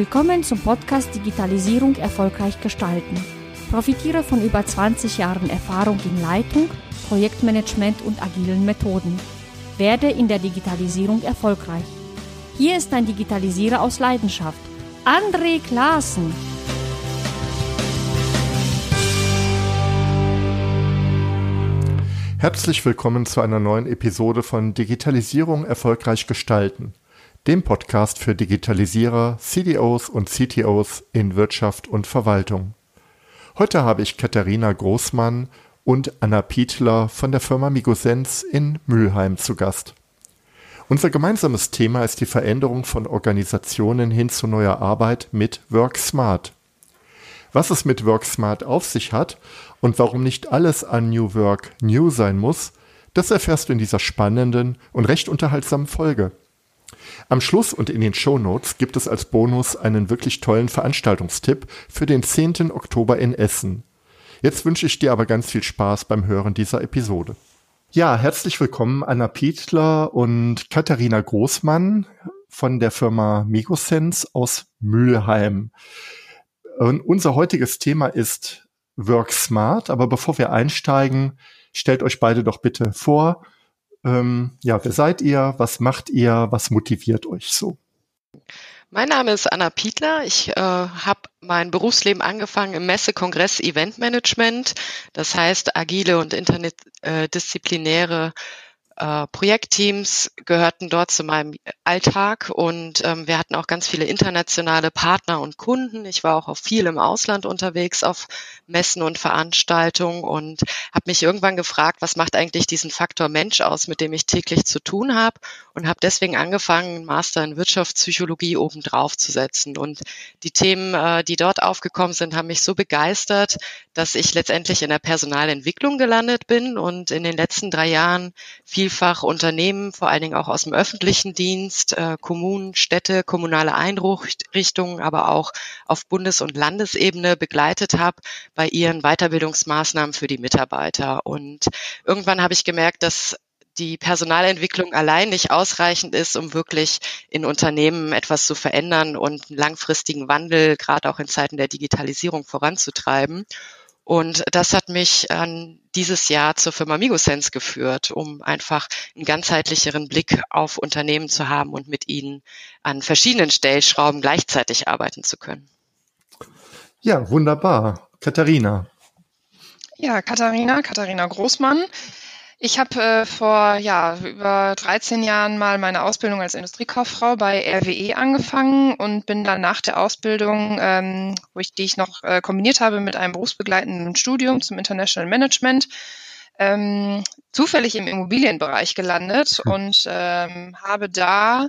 Willkommen zum Podcast Digitalisierung erfolgreich gestalten. Profitiere von über 20 Jahren Erfahrung in Leitung, Projektmanagement und agilen Methoden. Werde in der Digitalisierung erfolgreich. Hier ist ein Digitalisierer aus Leidenschaft, André Klaassen. Herzlich willkommen zu einer neuen Episode von Digitalisierung erfolgreich gestalten dem Podcast für Digitalisierer, CDOs und CTOs in Wirtschaft und Verwaltung. Heute habe ich Katharina Großmann und Anna Pietler von der Firma Migosens in Mülheim zu Gast. Unser gemeinsames Thema ist die Veränderung von Organisationen hin zu neuer Arbeit mit WorkSmart. Was es mit WorkSmart auf sich hat und warum nicht alles an New Work new sein muss, das erfährst du in dieser spannenden und recht unterhaltsamen Folge. Am Schluss und in den Show Notes gibt es als Bonus einen wirklich tollen Veranstaltungstipp für den 10. Oktober in Essen. Jetzt wünsche ich dir aber ganz viel Spaß beim Hören dieser Episode. Ja, herzlich willkommen Anna Pietler und Katharina Großmann von der Firma Migosense aus Mülheim. Und unser heutiges Thema ist Work Smart, aber bevor wir einsteigen, stellt euch beide doch bitte vor ähm, ja, wer seid ihr? Was macht ihr? Was motiviert euch so? Mein Name ist Anna Pietler. Ich äh, habe mein Berufsleben angefangen im Messe, Kongress, Eventmanagement. Das heißt, agile und interdisziplinäre äh, äh, Projektteams gehörten dort zu meinem Alltag und ähm, wir hatten auch ganz viele internationale Partner und Kunden. Ich war auch auf viel im Ausland unterwegs, auf Messen und Veranstaltungen und habe mich irgendwann gefragt, was macht eigentlich diesen Faktor Mensch aus, mit dem ich täglich zu tun habe und habe deswegen angefangen, einen Master in Wirtschaftspsychologie obendrauf zu setzen. Und die Themen, äh, die dort aufgekommen sind, haben mich so begeistert, dass ich letztendlich in der Personalentwicklung gelandet bin und in den letzten drei Jahren vielfach Unternehmen, vor allen Dingen auch aus dem öffentlichen Dienst, äh, Kommunen, Städte, kommunale Einrichtungen, aber auch auf Bundes- und Landesebene begleitet habe bei ihren Weiterbildungsmaßnahmen für die Mitarbeiter. Und irgendwann habe ich gemerkt, dass die Personalentwicklung allein nicht ausreichend ist, um wirklich in Unternehmen etwas zu verändern und einen langfristigen Wandel, gerade auch in Zeiten der Digitalisierung, voranzutreiben. Und das hat mich an dieses Jahr zur Firma Migosense geführt, um einfach einen ganzheitlicheren Blick auf Unternehmen zu haben und mit ihnen an verschiedenen Stellschrauben gleichzeitig arbeiten zu können. Ja, wunderbar. Katharina. Ja, Katharina, Katharina Großmann. Ich habe äh, vor ja, über 13 Jahren mal meine Ausbildung als Industriekauffrau bei RWE angefangen und bin dann nach der Ausbildung, ähm, wo ich die ich noch äh, kombiniert habe mit einem berufsbegleitenden Studium zum International Management, ähm, zufällig im Immobilienbereich gelandet und ähm, habe da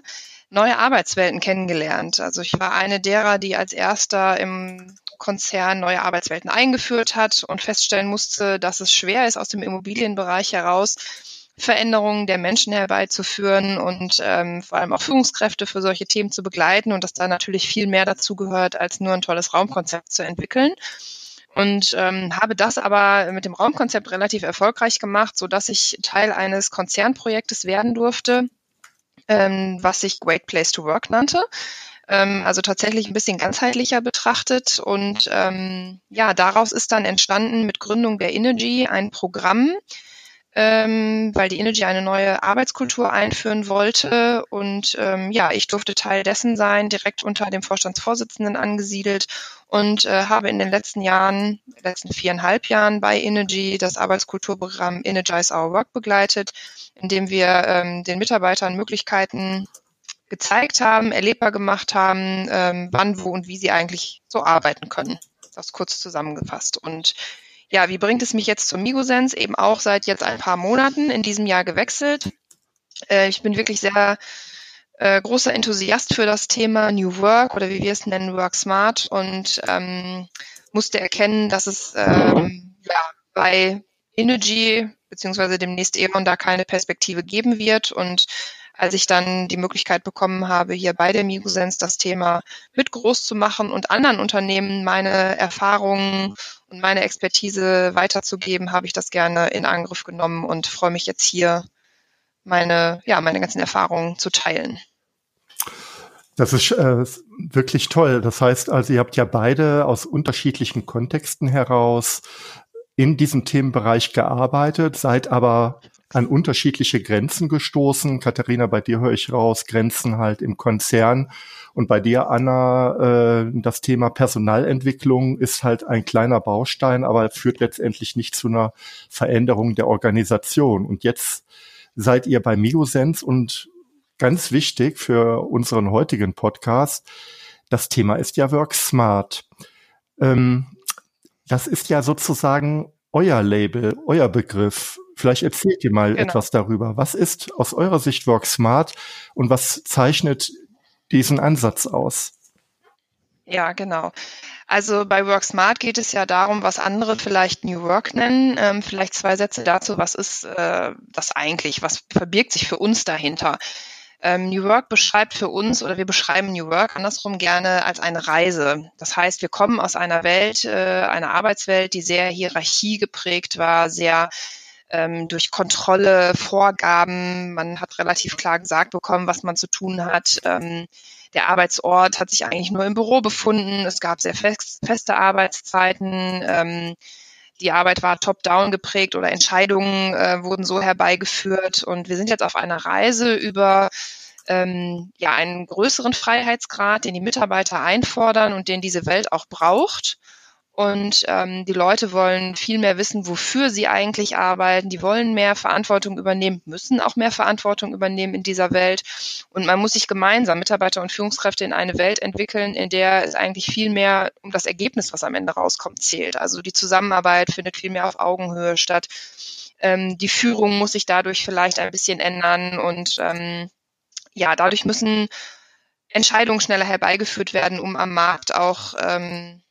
neue Arbeitswelten kennengelernt. Also ich war eine derer, die als erster im Konzern neue Arbeitswelten eingeführt hat und feststellen musste, dass es schwer ist, aus dem Immobilienbereich heraus Veränderungen der Menschen herbeizuführen und ähm, vor allem auch Führungskräfte für solche Themen zu begleiten und dass da natürlich viel mehr dazu gehört, als nur ein tolles Raumkonzept zu entwickeln. Und ähm, habe das aber mit dem Raumkonzept relativ erfolgreich gemacht, so ich Teil eines Konzernprojektes werden durfte, ähm, was sich Great Place to Work nannte ähm, also tatsächlich ein bisschen ganzheitlicher betrachtet. Und ähm, ja, daraus ist dann entstanden mit Gründung der Energy ein Programm, ähm, weil die Energy eine neue Arbeitskultur einführen wollte. Und ähm, ja, ich durfte Teil dessen sein, direkt unter dem Vorstandsvorsitzenden angesiedelt und äh, habe in den letzten Jahren, letzten viereinhalb Jahren bei Energy das Arbeitskulturprogramm Energize Our Work begleitet, in dem wir ähm, den Mitarbeitern Möglichkeiten gezeigt haben, erlebbar gemacht haben, ähm, wann, wo und wie sie eigentlich so arbeiten können. Das kurz zusammengefasst. Und ja, wie bringt es mich jetzt zum Migosense? Eben auch seit jetzt ein paar Monaten in diesem Jahr gewechselt. Äh, ich bin wirklich sehr äh, großer Enthusiast für das Thema New Work oder wie wir es nennen, Work Smart und ähm, musste erkennen, dass es ähm, ja, bei Energy beziehungsweise demnächst E.ON da keine Perspektive geben wird und als ich dann die Möglichkeit bekommen habe, hier bei der Migosens das Thema mit groß zu machen und anderen Unternehmen meine Erfahrungen und meine Expertise weiterzugeben, habe ich das gerne in Angriff genommen und freue mich jetzt hier meine, ja, meine ganzen Erfahrungen zu teilen. Das ist äh, wirklich toll. Das heißt also, ihr habt ja beide aus unterschiedlichen Kontexten heraus in diesem Themenbereich gearbeitet, seid aber an unterschiedliche Grenzen gestoßen. Katharina, bei dir höre ich raus, Grenzen halt im Konzern. Und bei dir, Anna, äh, das Thema Personalentwicklung ist halt ein kleiner Baustein, aber führt letztendlich nicht zu einer Veränderung der Organisation. Und jetzt seid ihr bei Migosens und ganz wichtig für unseren heutigen Podcast, das Thema ist ja Work Smart. Ähm, das ist ja sozusagen euer Label, euer Begriff. Vielleicht erzählt ihr mal genau. etwas darüber. Was ist aus eurer Sicht Work Smart und was zeichnet diesen Ansatz aus? Ja, genau. Also bei Work Smart geht es ja darum, was andere vielleicht New Work nennen. Ähm, vielleicht zwei Sätze dazu. Was ist äh, das eigentlich? Was verbirgt sich für uns dahinter? Ähm, New Work beschreibt für uns oder wir beschreiben New Work andersrum gerne als eine Reise. Das heißt, wir kommen aus einer Welt, äh, einer Arbeitswelt, die sehr Hierarchie geprägt war, sehr ähm, durch Kontrolle, Vorgaben. Man hat relativ klar gesagt bekommen, was man zu tun hat. Ähm, der Arbeitsort hat sich eigentlich nur im Büro befunden. Es gab sehr fest, feste Arbeitszeiten. Ähm, die Arbeit war top-down geprägt oder Entscheidungen äh, wurden so herbeigeführt. Und wir sind jetzt auf einer Reise über ähm, ja, einen größeren Freiheitsgrad, den die Mitarbeiter einfordern und den diese Welt auch braucht. Und ähm, die Leute wollen viel mehr wissen, wofür sie eigentlich arbeiten. Die wollen mehr Verantwortung übernehmen, müssen auch mehr Verantwortung übernehmen in dieser Welt. Und man muss sich gemeinsam, Mitarbeiter und Führungskräfte, in eine Welt entwickeln, in der es eigentlich viel mehr um das Ergebnis, was am Ende rauskommt, zählt. Also die Zusammenarbeit findet viel mehr auf Augenhöhe statt. Ähm, die Führung muss sich dadurch vielleicht ein bisschen ändern. Und ähm, ja, dadurch müssen Entscheidungen schneller herbeigeführt werden, um am Markt auch ähm,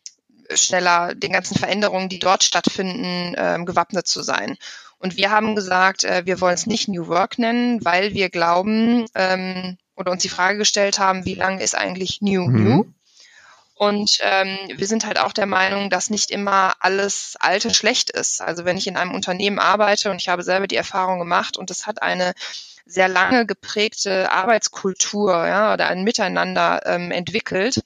schneller den ganzen Veränderungen, die dort stattfinden, ähm, gewappnet zu sein. Und wir haben gesagt, äh, wir wollen es nicht New Work nennen, weil wir glauben ähm, oder uns die Frage gestellt haben, wie lange ist eigentlich New mhm. New? Und ähm, wir sind halt auch der Meinung, dass nicht immer alles Alte schlecht ist. Also wenn ich in einem Unternehmen arbeite und ich habe selber die Erfahrung gemacht und es hat eine sehr lange geprägte Arbeitskultur ja, oder ein Miteinander ähm, entwickelt,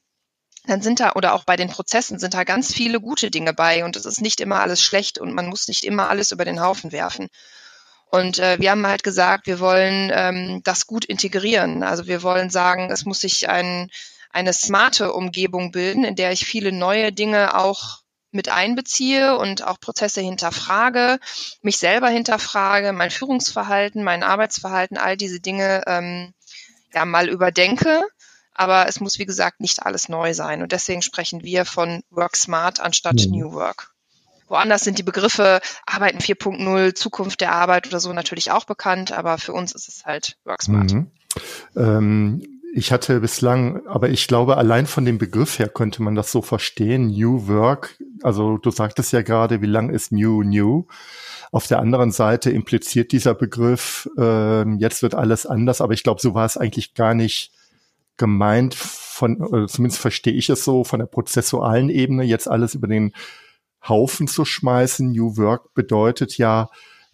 dann sind da oder auch bei den Prozessen sind da ganz viele gute Dinge bei und es ist nicht immer alles schlecht und man muss nicht immer alles über den Haufen werfen. Und äh, wir haben halt gesagt, wir wollen ähm, das gut integrieren. Also wir wollen sagen, es muss sich ein, eine smarte Umgebung bilden, in der ich viele neue Dinge auch mit einbeziehe und auch Prozesse hinterfrage, mich selber hinterfrage, mein Führungsverhalten, mein Arbeitsverhalten, all diese Dinge ähm, ja mal überdenke aber es muss, wie gesagt, nicht alles neu sein. Und deswegen sprechen wir von Work Smart anstatt mhm. New Work. Woanders sind die Begriffe Arbeiten 4.0, Zukunft der Arbeit oder so natürlich auch bekannt, aber für uns ist es halt Work Smart. Mhm. Ähm, ich hatte bislang, aber ich glaube, allein von dem Begriff her könnte man das so verstehen. New Work, also du sagtest ja gerade, wie lang ist New New? Auf der anderen Seite impliziert dieser Begriff, äh, jetzt wird alles anders, aber ich glaube, so war es eigentlich gar nicht gemeint von, oder zumindest verstehe ich es so, von der prozessualen Ebene jetzt alles über den Haufen zu schmeißen. New Work bedeutet ja,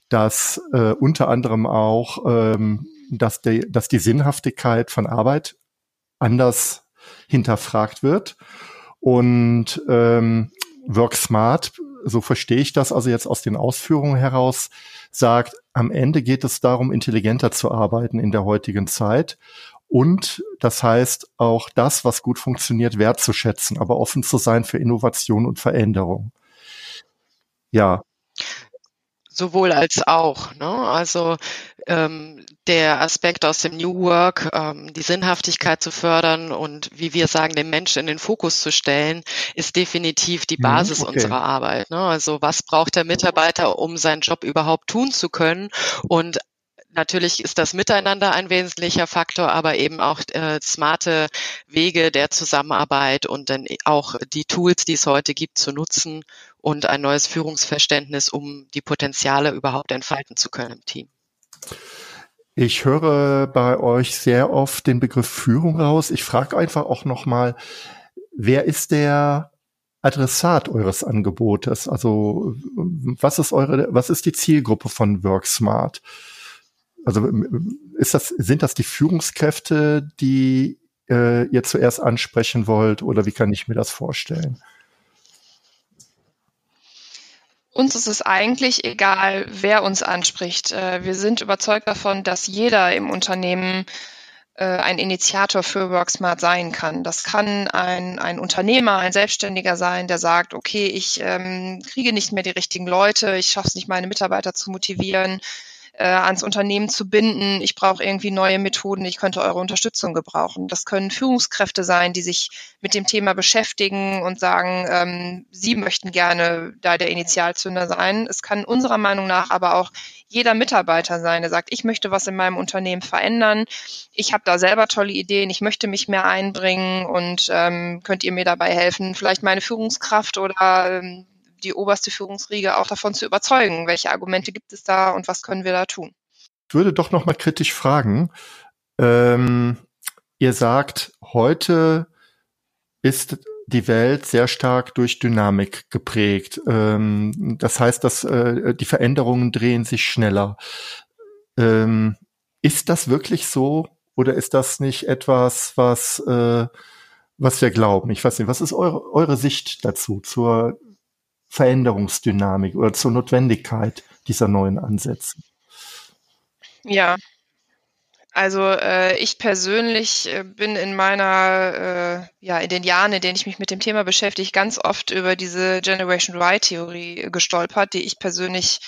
dass äh, unter anderem auch, ähm, dass, die, dass die Sinnhaftigkeit von Arbeit anders hinterfragt wird. Und ähm, Work Smart, so verstehe ich das also jetzt aus den Ausführungen heraus, sagt, am Ende geht es darum, intelligenter zu arbeiten in der heutigen Zeit und das heißt auch das, was gut funktioniert, wertzuschätzen, aber offen zu sein für Innovation und Veränderung. Ja. Sowohl als auch. Ne? Also ähm, der Aspekt aus dem New Work, ähm, die Sinnhaftigkeit zu fördern und wie wir sagen, den Menschen in den Fokus zu stellen, ist definitiv die mhm, Basis okay. unserer Arbeit. Ne? Also was braucht der Mitarbeiter, um seinen Job überhaupt tun zu können? Und Natürlich ist das Miteinander ein wesentlicher Faktor, aber eben auch äh, smarte Wege der Zusammenarbeit und dann auch die Tools, die es heute gibt, zu nutzen und ein neues Führungsverständnis, um die Potenziale überhaupt entfalten zu können im Team. Ich höre bei euch sehr oft den Begriff Führung raus. Ich frage einfach auch nochmal, wer ist der Adressat eures Angebotes? Also was ist eure, was ist die Zielgruppe von WorkSmart? Also ist das, sind das die Führungskräfte, die äh, ihr zuerst ansprechen wollt oder wie kann ich mir das vorstellen? Uns ist es eigentlich egal, wer uns anspricht. Äh, wir sind überzeugt davon, dass jeder im Unternehmen äh, ein Initiator für WorkSmart sein kann. Das kann ein, ein Unternehmer, ein Selbstständiger sein, der sagt, okay, ich ähm, kriege nicht mehr die richtigen Leute, ich schaffe es nicht, meine Mitarbeiter zu motivieren äh, ans Unternehmen zu binden. Ich brauche irgendwie neue Methoden. Ich könnte eure Unterstützung gebrauchen. Das können Führungskräfte sein, die sich mit dem Thema beschäftigen und sagen, ähm, sie möchten gerne da der Initialzünder sein. Es kann unserer Meinung nach aber auch jeder Mitarbeiter sein, der sagt, ich möchte was in meinem Unternehmen verändern. Ich habe da selber tolle Ideen. Ich möchte mich mehr einbringen und ähm, könnt ihr mir dabei helfen, vielleicht meine Führungskraft oder ähm, die oberste Führungsriege auch davon zu überzeugen. Welche Argumente gibt es da und was können wir da tun? Ich würde doch noch mal kritisch fragen. Ähm, ihr sagt, heute ist die Welt sehr stark durch Dynamik geprägt. Ähm, das heißt, dass äh, die Veränderungen drehen sich schneller. Ähm, ist das wirklich so oder ist das nicht etwas, was äh, was wir glauben? Ich weiß nicht, was ist eure, eure Sicht dazu zur Veränderungsdynamik oder zur Notwendigkeit dieser neuen Ansätze? Ja, also äh, ich persönlich äh, bin in meiner, äh, ja, in den Jahren, in denen ich mich mit dem Thema beschäftige, ganz oft über diese Generation Y-Theorie gestolpert, die ich persönlich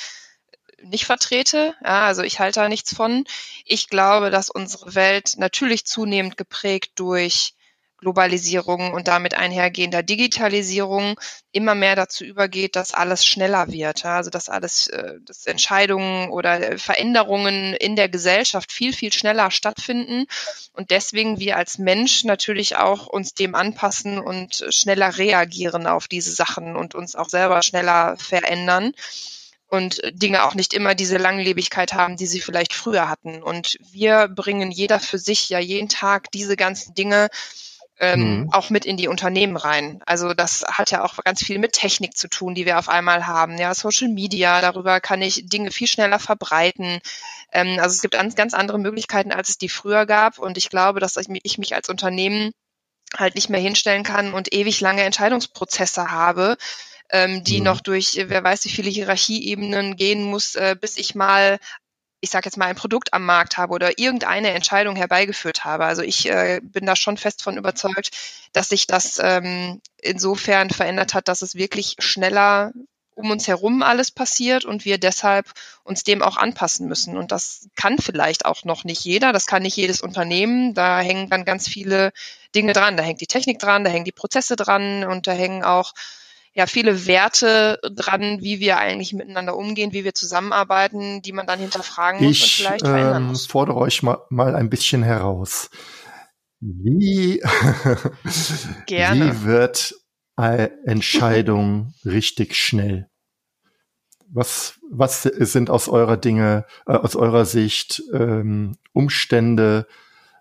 nicht vertrete. Ja, also ich halte da nichts von. Ich glaube, dass unsere Welt natürlich zunehmend geprägt durch Globalisierung und damit einhergehender Digitalisierung immer mehr dazu übergeht, dass alles schneller wird. Also dass alles, äh, dass Entscheidungen oder Veränderungen in der Gesellschaft viel, viel schneller stattfinden und deswegen wir als Mensch natürlich auch uns dem anpassen und schneller reagieren auf diese Sachen und uns auch selber schneller verändern und Dinge auch nicht immer diese Langlebigkeit haben, die sie vielleicht früher hatten. Und wir bringen jeder für sich ja jeden Tag diese ganzen Dinge ähm, mhm. auch mit in die Unternehmen rein. Also das hat ja auch ganz viel mit Technik zu tun, die wir auf einmal haben. Ja, Social Media, darüber kann ich Dinge viel schneller verbreiten. Ähm, also es gibt ganz, ganz andere Möglichkeiten, als es die früher gab. Und ich glaube, dass ich mich, ich mich als Unternehmen halt nicht mehr hinstellen kann und ewig lange Entscheidungsprozesse habe, ähm, die mhm. noch durch wer weiß wie viele Hierarchieebenen gehen muss, äh, bis ich mal ich sage jetzt mal, ein Produkt am Markt habe oder irgendeine Entscheidung herbeigeführt habe. Also ich äh, bin da schon fest von überzeugt, dass sich das ähm, insofern verändert hat, dass es wirklich schneller um uns herum alles passiert und wir deshalb uns dem auch anpassen müssen. Und das kann vielleicht auch noch nicht jeder, das kann nicht jedes Unternehmen. Da hängen dann ganz viele Dinge dran. Da hängt die Technik dran, da hängen die Prozesse dran und da hängen auch ja viele Werte dran, wie wir eigentlich miteinander umgehen, wie wir zusammenarbeiten, die man dann hinterfragen muss ich, und vielleicht verändern ähm, muss. Ich fordere euch mal, mal ein bisschen heraus. Wie, wie wird eine Entscheidung richtig schnell? Was, was sind aus eurer Dinge, äh, aus eurer Sicht ähm, Umstände,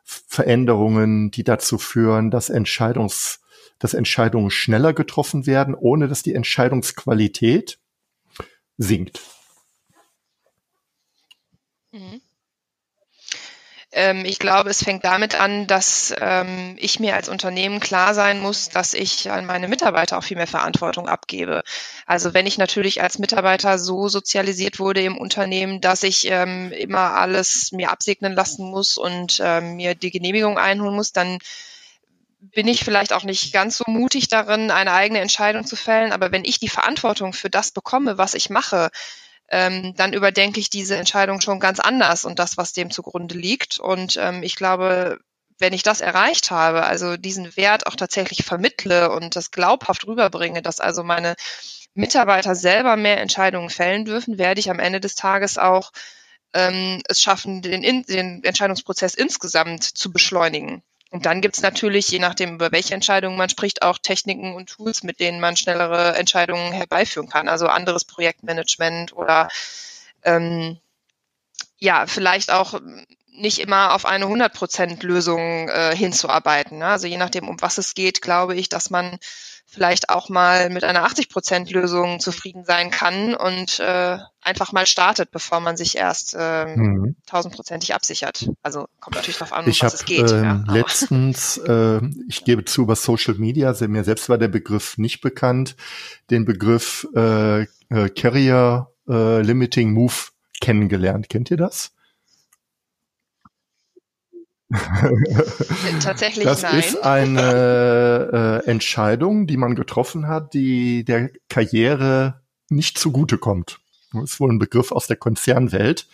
Veränderungen, die dazu führen, dass Entscheidungs dass Entscheidungen schneller getroffen werden, ohne dass die Entscheidungsqualität sinkt. Mhm. Ähm, ich glaube, es fängt damit an, dass ähm, ich mir als Unternehmen klar sein muss, dass ich an meine Mitarbeiter auch viel mehr Verantwortung abgebe. Also wenn ich natürlich als Mitarbeiter so sozialisiert wurde im Unternehmen, dass ich ähm, immer alles mir absegnen lassen muss und mir die Genehmigung einholen muss, dann bin ich vielleicht auch nicht ganz so mutig darin, eine eigene Entscheidung zu fällen. Aber wenn ich die Verantwortung für das bekomme, was ich mache, ähm, dann überdenke ich diese Entscheidung schon ganz anders und das, was dem zugrunde liegt. Und ähm, ich glaube, wenn ich das erreicht habe, also diesen Wert auch tatsächlich vermittle und das glaubhaft rüberbringe, dass also meine Mitarbeiter selber mehr Entscheidungen fällen dürfen, werde ich am Ende des Tages auch ähm, es schaffen, den, den Entscheidungsprozess insgesamt zu beschleunigen. Und dann gibt's natürlich, je nachdem, über welche Entscheidungen man spricht, auch Techniken und Tools, mit denen man schnellere Entscheidungen herbeiführen kann. Also anderes Projektmanagement oder ähm, ja, vielleicht auch nicht immer auf eine 100% Lösung äh, hinzuarbeiten. Ne? Also je nachdem, um was es geht, glaube ich, dass man vielleicht auch mal mit einer 80-Prozent-Lösung zufrieden sein kann und äh, einfach mal startet, bevor man sich erst ähm, mhm. tausendprozentig absichert. Also kommt natürlich darauf an, ich was hab, es geht. Ähm, ja, letztens, äh, ich gebe zu, über Social Media, mir selbst war der Begriff nicht bekannt, den Begriff äh, äh, Carrier äh, Limiting Move kennengelernt. Kennt ihr das? Tatsächlich das nein. ist eine äh, Entscheidung, die man getroffen hat, die der Karriere nicht zugutekommt. Das ist wohl ein Begriff aus der Konzernwelt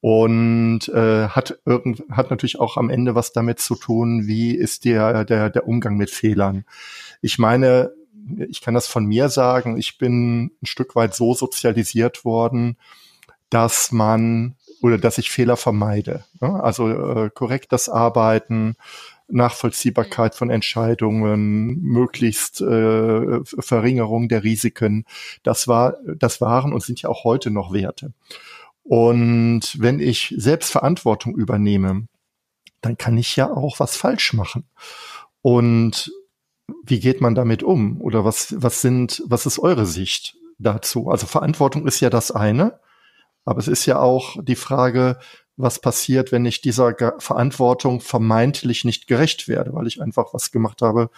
und äh, hat irgend, hat natürlich auch am Ende was damit zu tun, wie ist der der der Umgang mit Fehlern. Ich meine, ich kann das von mir sagen, ich bin ein Stück weit so sozialisiert worden, dass man oder dass ich Fehler vermeide. Also äh, korrektes Arbeiten, Nachvollziehbarkeit von Entscheidungen, möglichst äh, Verringerung der Risiken. Das war, das waren und sind ja auch heute noch Werte. Und wenn ich selbst Verantwortung übernehme, dann kann ich ja auch was falsch machen. Und wie geht man damit um? Oder was, was sind, was ist eure Sicht dazu? Also Verantwortung ist ja das eine. Aber es ist ja auch die Frage, was passiert, wenn ich dieser Verantwortung vermeintlich nicht gerecht werde, weil ich einfach was gemacht habe,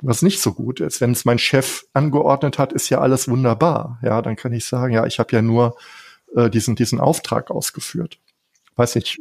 was nicht so gut ist. Wenn es mein Chef angeordnet hat, ist ja alles wunderbar. Ja, dann kann ich sagen, ja, ich habe ja nur äh, diesen diesen Auftrag ausgeführt. Weiß nicht,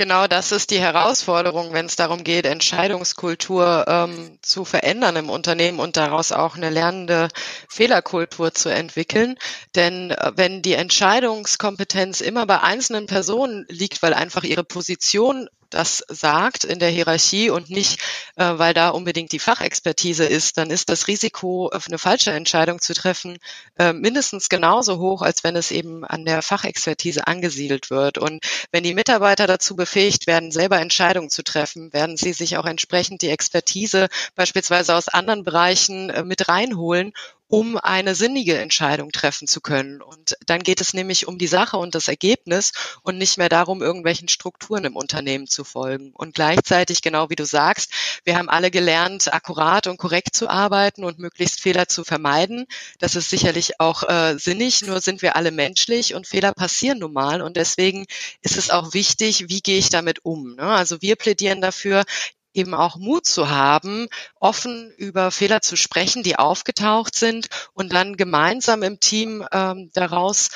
Genau das ist die Herausforderung, wenn es darum geht, Entscheidungskultur ähm, zu verändern im Unternehmen und daraus auch eine lernende Fehlerkultur zu entwickeln. Denn äh, wenn die Entscheidungskompetenz immer bei einzelnen Personen liegt, weil einfach ihre Position das sagt in der Hierarchie und nicht, äh, weil da unbedingt die Fachexpertise ist, dann ist das Risiko, eine falsche Entscheidung zu treffen, äh, mindestens genauso hoch, als wenn es eben an der Fachexpertise angesiedelt wird. Und wenn die Mitarbeiter dazu befähigt werden, selber Entscheidungen zu treffen, werden sie sich auch entsprechend die Expertise beispielsweise aus anderen Bereichen äh, mit reinholen um eine sinnige Entscheidung treffen zu können. Und dann geht es nämlich um die Sache und das Ergebnis und nicht mehr darum, irgendwelchen Strukturen im Unternehmen zu folgen. Und gleichzeitig, genau wie du sagst, wir haben alle gelernt, akkurat und korrekt zu arbeiten und möglichst Fehler zu vermeiden. Das ist sicherlich auch äh, sinnig, nur sind wir alle menschlich und Fehler passieren nun mal. Und deswegen ist es auch wichtig, wie gehe ich damit um. Ne? Also wir plädieren dafür, eben auch Mut zu haben, offen über Fehler zu sprechen, die aufgetaucht sind und dann gemeinsam im Team ähm, daraus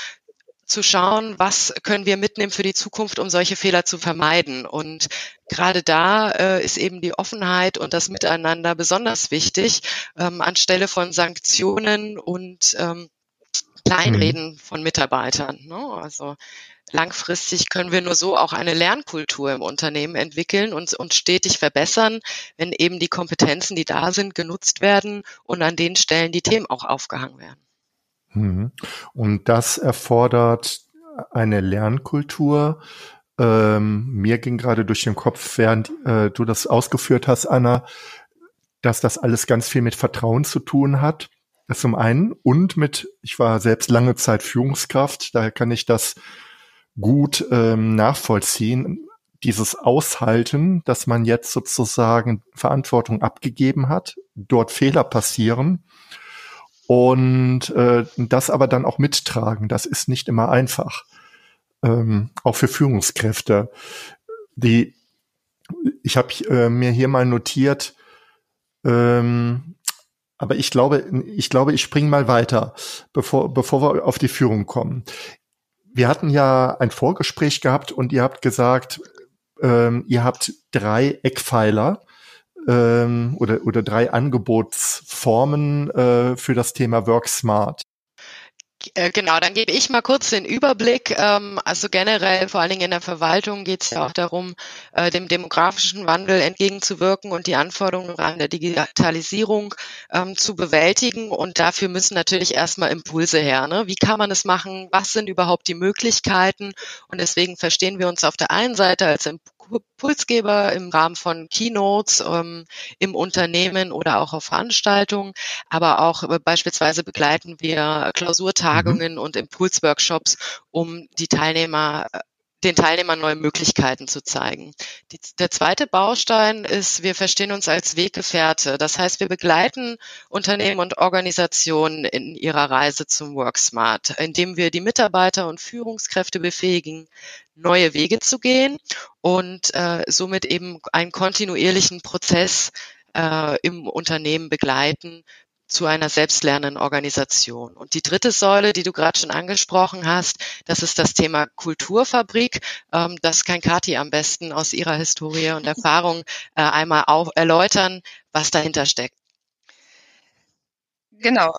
zu schauen, was können wir mitnehmen für die Zukunft, um solche Fehler zu vermeiden. Und gerade da äh, ist eben die Offenheit und das Miteinander besonders wichtig, ähm, anstelle von Sanktionen und ähm, Kleinreden mhm. von Mitarbeitern. Ne? Also langfristig können wir nur so auch eine Lernkultur im Unternehmen entwickeln und uns stetig verbessern, wenn eben die Kompetenzen, die da sind, genutzt werden und an den Stellen die Themen auch aufgehangen werden. Mhm. Und das erfordert eine Lernkultur. Ähm, mir ging gerade durch den Kopf, während äh, du das ausgeführt hast, Anna, dass das alles ganz viel mit Vertrauen zu tun hat. Das zum einen und mit, ich war selbst lange Zeit Führungskraft, daher kann ich das gut ähm, nachvollziehen, dieses Aushalten, dass man jetzt sozusagen Verantwortung abgegeben hat, dort Fehler passieren und äh, das aber dann auch mittragen. Das ist nicht immer einfach, ähm, auch für Führungskräfte. Die, ich habe äh, mir hier mal notiert, ähm, aber ich glaube, ich glaube, ich springe mal weiter, bevor, bevor wir auf die Führung kommen wir hatten ja ein Vorgespräch gehabt und ihr habt gesagt, ähm, ihr habt drei Eckpfeiler ähm, oder, oder drei Angebotsformen äh, für das Thema Work Smart. Genau, dann gebe ich mal kurz den Überblick. Ähm, also generell, vor allen Dingen in der Verwaltung, geht es ja auch darum, äh, dem demografischen Wandel entgegenzuwirken und die Anforderungen an der Digitalisierung ähm, zu bewältigen. Und dafür müssen natürlich erstmal Impulse her. Ne? Wie kann man es machen? Was sind überhaupt die Möglichkeiten? Und deswegen verstehen wir uns auf der einen Seite als Impulsgeber im Rahmen von Keynotes ähm, im Unternehmen oder auch auf Veranstaltungen, aber auch äh, beispielsweise begleiten wir Klausurtagungen mhm. und Impulsworkshops, um die Teilnehmer äh, den Teilnehmern neue Möglichkeiten zu zeigen. Die, der zweite Baustein ist, wir verstehen uns als Weggefährte. Das heißt, wir begleiten Unternehmen und Organisationen in ihrer Reise zum WorkSmart, indem wir die Mitarbeiter und Führungskräfte befähigen, neue Wege zu gehen und äh, somit eben einen kontinuierlichen Prozess äh, im Unternehmen begleiten, zu einer selbstlernenden Organisation. Und die dritte Säule, die du gerade schon angesprochen hast, das ist das Thema Kulturfabrik. Ähm, das kann Kathi am besten aus ihrer Historie und Erfahrung äh, einmal auch erläutern, was dahinter steckt. Genau.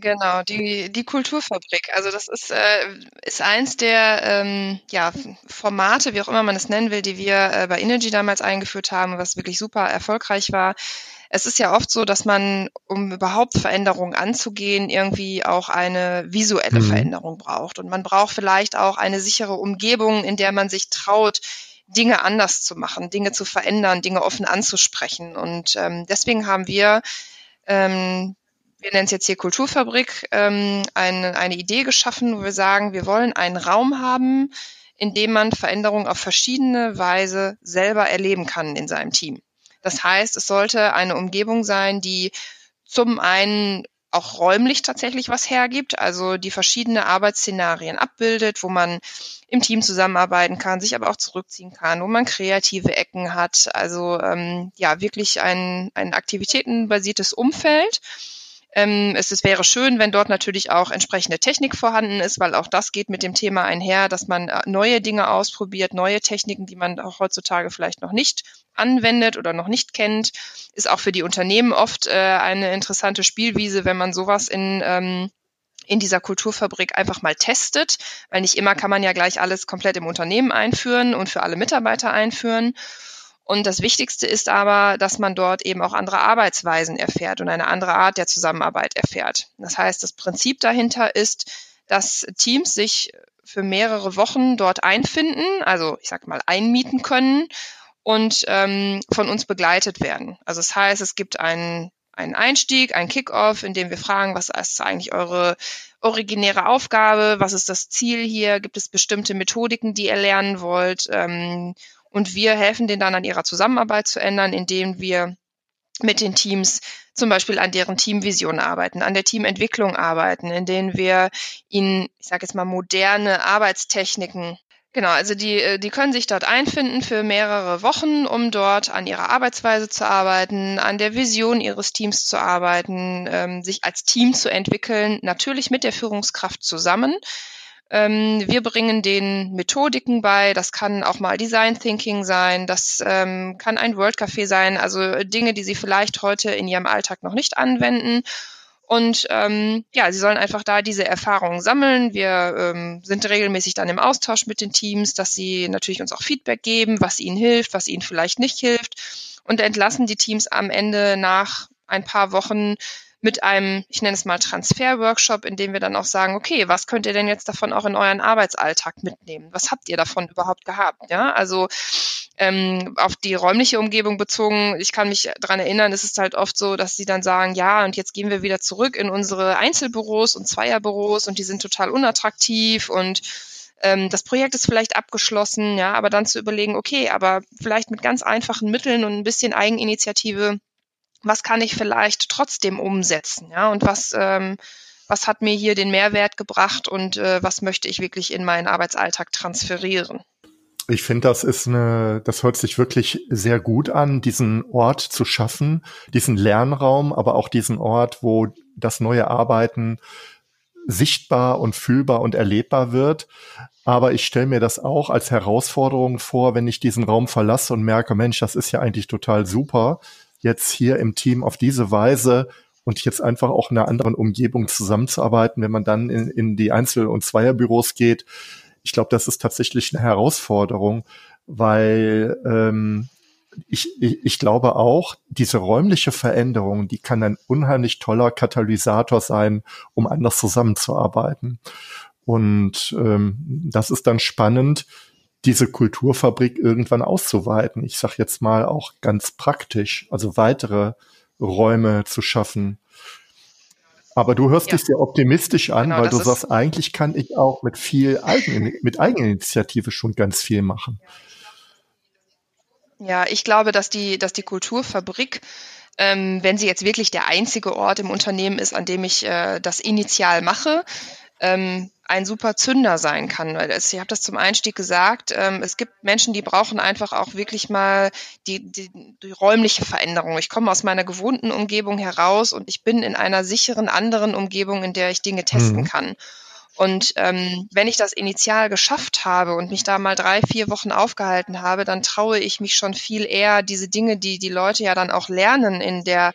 Genau, die, die Kulturfabrik. Also das ist, äh, ist eins der ähm, ja, Formate, wie auch immer man es nennen will, die wir äh, bei Energy damals eingeführt haben, was wirklich super erfolgreich war es ist ja oft so, dass man, um überhaupt Veränderungen anzugehen, irgendwie auch eine visuelle mhm. Veränderung braucht. Und man braucht vielleicht auch eine sichere Umgebung, in der man sich traut, Dinge anders zu machen, Dinge zu verändern, Dinge offen anzusprechen. Und ähm, deswegen haben wir, ähm, wir nennen es jetzt hier Kulturfabrik, ähm, eine, eine Idee geschaffen, wo wir sagen, wir wollen einen Raum haben, in dem man Veränderungen auf verschiedene Weise selber erleben kann in seinem Team. Das heißt, es sollte eine Umgebung sein, die zum einen auch räumlich tatsächlich was hergibt, also die verschiedene Arbeitsszenarien abbildet, wo man im Team zusammenarbeiten kann, sich aber auch zurückziehen kann, wo man kreative Ecken hat, also ähm, ja wirklich ein, ein aktivitätenbasiertes Umfeld. Ähm, es, es wäre schön, wenn dort natürlich auch entsprechende Technik vorhanden ist, weil auch das geht mit dem Thema einher, dass man äh, neue Dinge ausprobiert, neue Techniken, die man auch heutzutage vielleicht noch nicht anwendet oder noch nicht kennt, ist auch für die Unternehmen oft äh, eine interessante Spielwiese, wenn man sowas in ähm, in dieser Kulturfabrik einfach mal testet, weil nicht immer kann man ja gleich alles komplett im Unternehmen einführen und für alle Mitarbeiter einführen. Und das Wichtigste ist aber, dass man dort eben auch andere Arbeitsweisen erfährt und eine andere Art der Zusammenarbeit erfährt. Das heißt, das Prinzip dahinter ist, dass Teams sich für mehrere Wochen dort einfinden, also ich sag mal einmieten können und ähm, von uns begleitet werden. Also das heißt, es gibt einen, einen Einstieg, einen Kickoff, in dem wir fragen, was ist eigentlich eure originäre Aufgabe, was ist das Ziel hier, gibt es bestimmte Methodiken, die ihr lernen wollt? Ähm, und wir helfen denen dann an ihrer Zusammenarbeit zu ändern, indem wir mit den Teams zum Beispiel an deren Teamvision arbeiten, an der Teamentwicklung arbeiten, in denen wir ihnen, ich sage jetzt mal, moderne Arbeitstechniken Genau, also die, äh, die können sich dort einfinden für mehrere Wochen, um dort an ihrer Arbeitsweise zu arbeiten, an der Vision ihres Teams zu arbeiten, ähm, sich als Team zu entwickeln, natürlich mit der Führungskraft zusammen. Ähm, wir bringen den Methodiken bei. Das kann auch mal Design Thinking sein. Das ähm, kann ein World Café sein. Also Dinge, die Sie vielleicht heute in Ihrem Alltag noch nicht anwenden. Und ähm, ja, sie sollen einfach da diese Erfahrungen sammeln. Wir ähm, sind regelmäßig dann im Austausch mit den Teams, dass sie natürlich uns auch Feedback geben, was ihnen hilft, was ihnen vielleicht nicht hilft. Und entlassen die Teams am Ende nach ein paar Wochen mit einem, ich nenne es mal Transfer-Workshop, in dem wir dann auch sagen, okay, was könnt ihr denn jetzt davon auch in euren Arbeitsalltag mitnehmen? Was habt ihr davon überhaupt gehabt? Ja, also ähm, auf die räumliche Umgebung bezogen, ich kann mich daran erinnern, es ist halt oft so, dass sie dann sagen, ja, und jetzt gehen wir wieder zurück in unsere Einzelbüros und Zweierbüros und die sind total unattraktiv und ähm, das Projekt ist vielleicht abgeschlossen, ja, aber dann zu überlegen, okay, aber vielleicht mit ganz einfachen Mitteln und ein bisschen Eigeninitiative was kann ich vielleicht trotzdem umsetzen, ja, und was, ähm, was hat mir hier den Mehrwert gebracht und äh, was möchte ich wirklich in meinen Arbeitsalltag transferieren. Ich finde, das ist eine, das hört sich wirklich sehr gut an, diesen Ort zu schaffen, diesen Lernraum, aber auch diesen Ort, wo das neue Arbeiten sichtbar und fühlbar und erlebbar wird. Aber ich stelle mir das auch als Herausforderung vor, wenn ich diesen Raum verlasse und merke, Mensch, das ist ja eigentlich total super jetzt hier im Team auf diese Weise und jetzt einfach auch in einer anderen Umgebung zusammenzuarbeiten, wenn man dann in, in die Einzel- und Zweierbüros geht. Ich glaube, das ist tatsächlich eine Herausforderung, weil ähm, ich, ich, ich glaube auch, diese räumliche Veränderung, die kann ein unheimlich toller Katalysator sein, um anders zusammenzuarbeiten. Und ähm, das ist dann spannend, diese Kulturfabrik irgendwann auszuweiten. Ich sage jetzt mal auch ganz praktisch, also weitere Räume zu schaffen. Aber du hörst ja. dich sehr optimistisch an, genau, weil du sagst, eigentlich kann ich auch mit viel Eigen, mit Eigeninitiative schon ganz viel machen. Ja, ich glaube, dass die, dass die Kulturfabrik ähm, wenn sie jetzt wirklich der einzige Ort im Unternehmen ist, an dem ich äh, das initial mache, ähm, ein super Zünder sein kann. Weil es, ich habe das zum Einstieg gesagt, ähm, es gibt Menschen, die brauchen einfach auch wirklich mal die, die, die räumliche Veränderung. Ich komme aus meiner gewohnten Umgebung heraus und ich bin in einer sicheren anderen Umgebung, in der ich Dinge testen mhm. kann. Und ähm, wenn ich das initial geschafft habe und mich da mal drei, vier Wochen aufgehalten habe, dann traue ich mich schon viel eher, diese Dinge, die die Leute ja dann auch lernen in der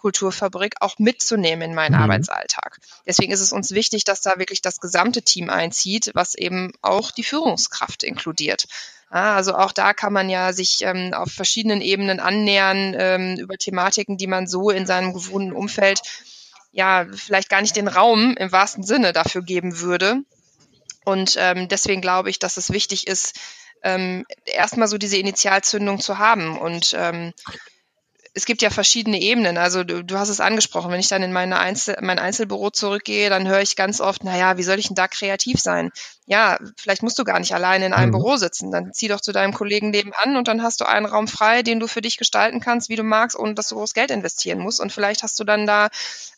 Kulturfabrik, auch mitzunehmen in meinen mhm. Arbeitsalltag. Deswegen ist es uns wichtig, dass da wirklich das gesamte Team einzieht, was eben auch die Führungskraft inkludiert. Also auch da kann man ja sich ähm, auf verschiedenen Ebenen annähern ähm, über Thematiken, die man so in seinem gewohnten Umfeld ja vielleicht gar nicht den Raum im wahrsten Sinne dafür geben würde. Und ähm, deswegen glaube ich, dass es wichtig ist, ähm, erstmal so diese Initialzündung zu haben. Und ähm, es gibt ja verschiedene Ebenen. Also du, du hast es angesprochen, wenn ich dann in meine Einzel mein Einzelbüro zurückgehe, dann höre ich ganz oft, naja, wie soll ich denn da kreativ sein? Ja, vielleicht musst du gar nicht alleine in einem mhm. Büro sitzen. Dann zieh doch zu deinem Kollegen nebenan und dann hast du einen Raum frei, den du für dich gestalten kannst, wie du magst, ohne dass du groß Geld investieren musst. Und vielleicht hast du dann da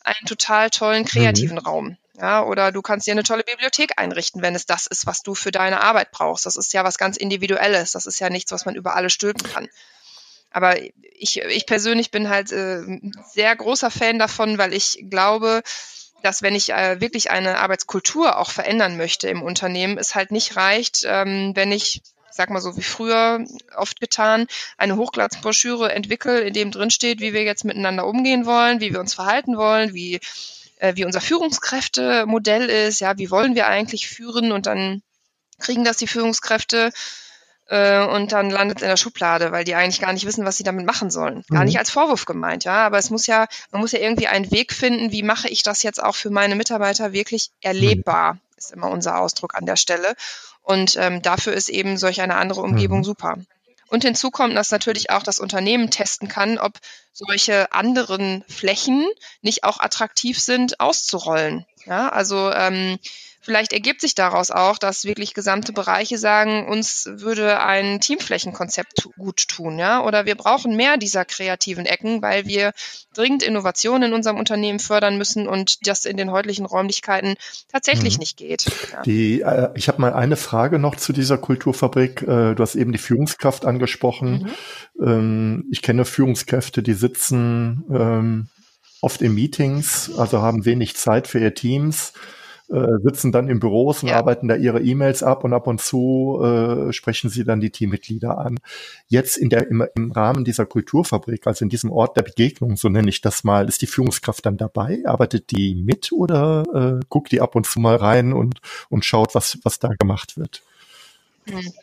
einen total tollen kreativen mhm. Raum. Ja, oder du kannst dir eine tolle Bibliothek einrichten, wenn es das ist, was du für deine Arbeit brauchst. Das ist ja was ganz Individuelles. Das ist ja nichts, was man über alle stülpen kann. Aber ich, ich persönlich bin halt äh, sehr großer Fan davon, weil ich glaube, dass wenn ich äh, wirklich eine Arbeitskultur auch verändern möchte im Unternehmen, es halt nicht reicht, ähm, wenn ich sag mal so wie früher oft getan, eine Hochglanzbroschüre entwickle, in dem drin steht, wie wir jetzt miteinander umgehen wollen, wie wir uns verhalten wollen, wie, äh, wie unser Führungskräftemodell ist, ja, wie wollen wir eigentlich führen und dann kriegen das die Führungskräfte äh, und dann landet es in der Schublade, weil die eigentlich gar nicht wissen, was sie damit machen sollen. Gar mhm. nicht als Vorwurf gemeint, ja, aber es muss ja, man muss ja irgendwie einen Weg finden, wie mache ich das jetzt auch für meine Mitarbeiter wirklich erlebbar, ist immer unser Ausdruck an der Stelle. Und ähm, dafür ist eben solch eine andere Umgebung mhm. super. Und hinzu kommt, dass natürlich auch das Unternehmen testen kann, ob solche anderen Flächen nicht auch attraktiv sind, auszurollen. Ja, also ähm, Vielleicht ergibt sich daraus auch, dass wirklich gesamte Bereiche sagen, uns würde ein Teamflächenkonzept gut tun, ja, oder wir brauchen mehr dieser kreativen Ecken, weil wir dringend Innovationen in unserem Unternehmen fördern müssen und das in den heutlichen Räumlichkeiten tatsächlich mhm. nicht geht. Ja. Die, äh, ich habe mal eine Frage noch zu dieser Kulturfabrik. Äh, du hast eben die Führungskraft angesprochen. Mhm. Ähm, ich kenne Führungskräfte, die sitzen ähm, oft in Meetings, also haben wenig Zeit für ihr Teams äh, sitzen dann im Büros und ja. arbeiten da ihre E-Mails ab und ab und zu äh, sprechen sie dann die Teammitglieder an. Jetzt in der, im, im Rahmen dieser Kulturfabrik, also in diesem Ort der Begegnung, so nenne ich das mal, ist die Führungskraft dann dabei? Arbeitet die mit oder äh, guckt die ab und zu mal rein und, und schaut, was, was da gemacht wird? Hm.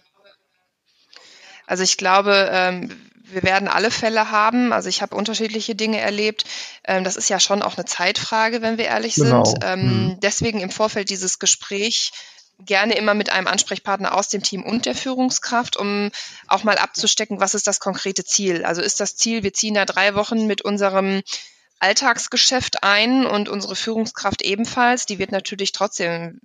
Also ich glaube, ähm, wir werden alle Fälle haben. Also ich habe unterschiedliche Dinge erlebt. Ähm, das ist ja schon auch eine Zeitfrage, wenn wir ehrlich genau. sind. Ähm, hm. Deswegen im Vorfeld dieses Gespräch gerne immer mit einem Ansprechpartner aus dem Team und der Führungskraft, um auch mal abzustecken, was ist das konkrete Ziel. Also ist das Ziel, wir ziehen da drei Wochen mit unserem Alltagsgeschäft ein und unsere Führungskraft ebenfalls. Die wird natürlich trotzdem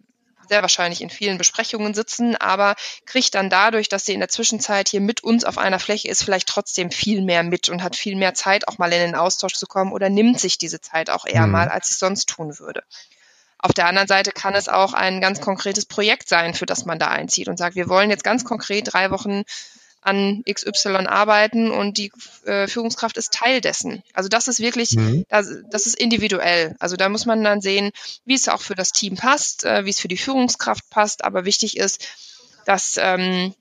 sehr wahrscheinlich in vielen Besprechungen sitzen, aber kriegt dann dadurch, dass sie in der Zwischenzeit hier mit uns auf einer Fläche ist, vielleicht trotzdem viel mehr mit und hat viel mehr Zeit, auch mal in den Austausch zu kommen oder nimmt sich diese Zeit auch eher mhm. mal, als sie sonst tun würde. Auf der anderen Seite kann es auch ein ganz konkretes Projekt sein, für das man da einzieht und sagt, wir wollen jetzt ganz konkret drei Wochen an XY arbeiten und die äh, Führungskraft ist Teil dessen. Also das ist wirklich, mhm. das, das ist individuell. Also da muss man dann sehen, wie es auch für das Team passt, äh, wie es für die Führungskraft passt. Aber wichtig ist, dass ähm,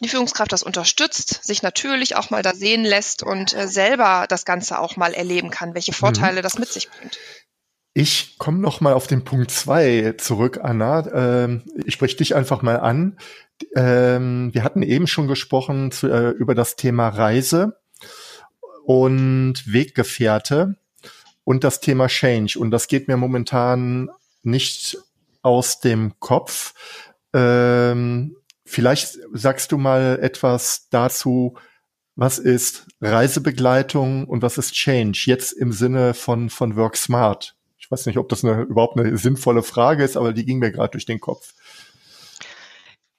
die Führungskraft das unterstützt, sich natürlich auch mal da sehen lässt und äh, selber das Ganze auch mal erleben kann, welche Vorteile mhm. das mit sich bringt. Ich komme noch mal auf den Punkt zwei zurück, Anna. Ähm, ich spreche dich einfach mal an. Ähm, wir hatten eben schon gesprochen zu, äh, über das Thema Reise und Weggefährte und das Thema Change. Und das geht mir momentan nicht aus dem Kopf. Ähm, vielleicht sagst du mal etwas dazu, was ist Reisebegleitung und was ist Change jetzt im Sinne von, von Work Smart? Ich weiß nicht, ob das eine, überhaupt eine sinnvolle Frage ist, aber die ging mir gerade durch den Kopf.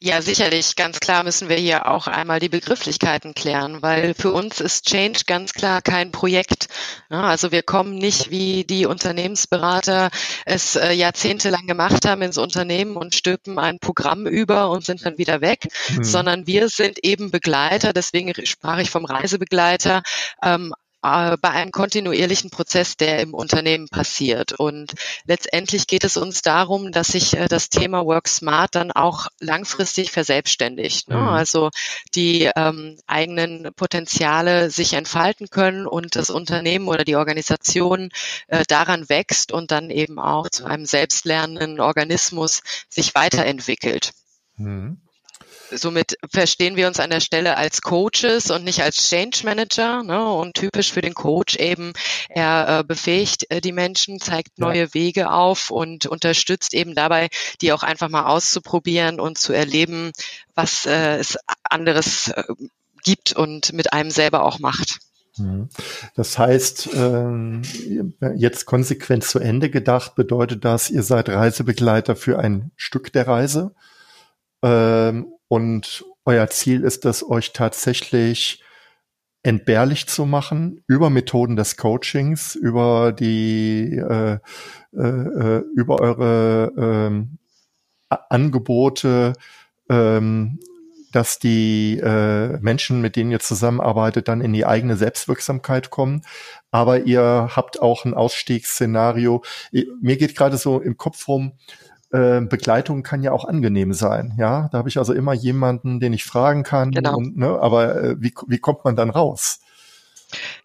Ja, sicherlich. Ganz klar müssen wir hier auch einmal die Begrifflichkeiten klären, weil für uns ist Change ganz klar kein Projekt. Also wir kommen nicht wie die Unternehmensberater es äh, jahrzehntelang gemacht haben ins Unternehmen und stülpen ein Programm über und sind dann wieder weg, mhm. sondern wir sind eben Begleiter. Deswegen sprach ich vom Reisebegleiter ähm, äh, bei einem kontinuierlichen Prozess, der im Unternehmen passiert. Und letztendlich geht es uns darum, dass sich äh, das Thema Work Smart dann auch langfristig verselbstständigt. Ne? Mhm. Also die ähm, eigenen Potenziale sich entfalten können und das Unternehmen oder die Organisation äh, daran wächst und dann eben auch zu einem selbstlernenden Organismus sich weiterentwickelt. Mhm somit verstehen wir uns an der Stelle als Coaches und nicht als Change Manager. Ne? Und typisch für den Coach eben, er äh, befähigt äh, die Menschen, zeigt neue ja. Wege auf und unterstützt eben dabei, die auch einfach mal auszuprobieren und zu erleben, was äh, es anderes äh, gibt und mit einem selber auch macht. Mhm. Das heißt, ähm, jetzt konsequent zu Ende gedacht, bedeutet das, ihr seid Reisebegleiter für ein Stück der Reise ähm, und euer Ziel ist es, euch tatsächlich entbehrlich zu machen über Methoden des Coachings, über die, äh, äh, äh über eure ähm, Angebote, ähm, dass die äh, Menschen, mit denen ihr zusammenarbeitet, dann in die eigene Selbstwirksamkeit kommen. Aber ihr habt auch ein Ausstiegsszenario. Mir geht gerade so im Kopf rum, äh, Begleitung kann ja auch angenehm sein. Ja, da habe ich also immer jemanden, den ich fragen kann. Genau. Und, ne, aber äh, wie, wie kommt man dann raus?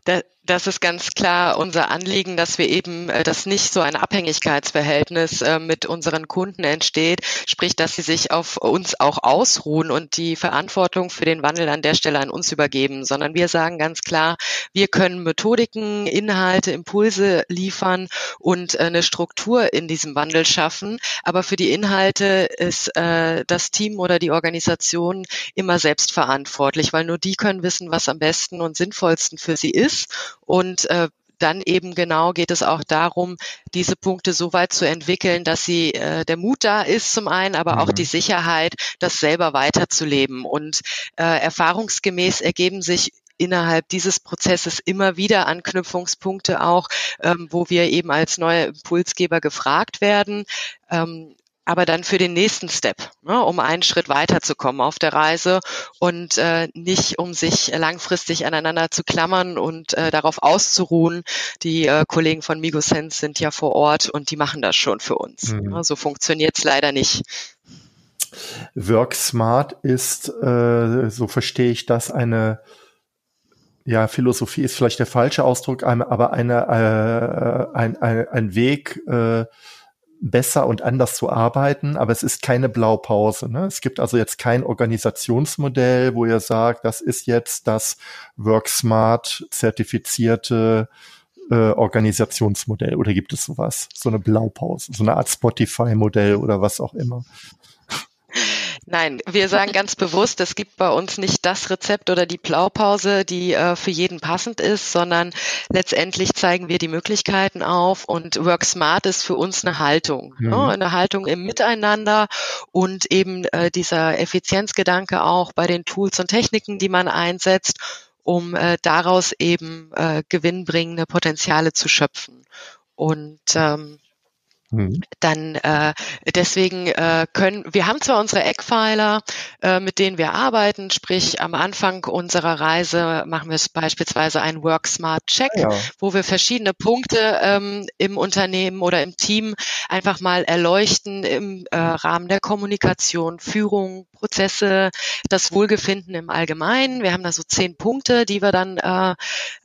Da, das ist ganz klar unser Anliegen, dass wir eben, äh, dass nicht so ein Abhängigkeitsverhältnis äh, mit unseren Kunden entsteht, sprich, dass sie sich auf uns auch ausruhen und die Verantwortung für den Wandel an der Stelle an uns übergeben, sondern wir sagen ganz klar, wir können Methodiken, Inhalte, Impulse liefern und äh, eine Struktur in diesem Wandel schaffen, aber für die Inhalte ist das Team oder die Organisation immer selbst verantwortlich, weil nur die können wissen, was am besten und sinnvollsten für sie ist und äh, dann eben genau geht es auch darum, diese Punkte so weit zu entwickeln, dass sie äh, der Mut da ist zum einen, aber mhm. auch die Sicherheit, das selber weiterzuleben. Und äh, erfahrungsgemäß ergeben sich innerhalb dieses Prozesses immer wieder Anknüpfungspunkte auch, ähm, wo wir eben als neue Impulsgeber gefragt werden. Ähm, aber dann für den nächsten Step, ne, um einen Schritt weiterzukommen auf der Reise und äh, nicht um sich langfristig aneinander zu klammern und äh, darauf auszuruhen. Die äh, Kollegen von Migosense sind ja vor Ort und die machen das schon für uns. Mhm. Ja, so funktioniert's leider nicht. Work Smart ist, äh, so verstehe ich das, eine ja, Philosophie ist vielleicht der falsche Ausdruck, aber eine, äh, ein, ein, ein Weg, äh, besser und anders zu arbeiten, aber es ist keine Blaupause. Ne? Es gibt also jetzt kein Organisationsmodell, wo ihr sagt, das ist jetzt das Work Smart zertifizierte äh, Organisationsmodell oder gibt es sowas? So eine Blaupause, so eine Art Spotify-Modell oder was auch immer. Nein, wir sagen ganz bewusst, es gibt bei uns nicht das Rezept oder die Blaupause, die äh, für jeden passend ist, sondern letztendlich zeigen wir die Möglichkeiten auf und Work Smart ist für uns eine Haltung, mhm. ne? eine Haltung im Miteinander und eben äh, dieser Effizienzgedanke auch bei den Tools und Techniken, die man einsetzt, um äh, daraus eben äh, gewinnbringende Potenziale zu schöpfen. Und ähm, Mhm. Dann äh, deswegen äh, können wir haben zwar unsere Eckpfeiler, äh, mit denen wir arbeiten, sprich am Anfang unserer Reise machen wir beispielsweise einen Work Smart Check, ja. wo wir verschiedene Punkte ähm, im Unternehmen oder im Team einfach mal erleuchten im äh, Rahmen der Kommunikation, Führung, Prozesse, das Wohlgefinden im Allgemeinen. Wir haben da so zehn Punkte, die wir dann äh,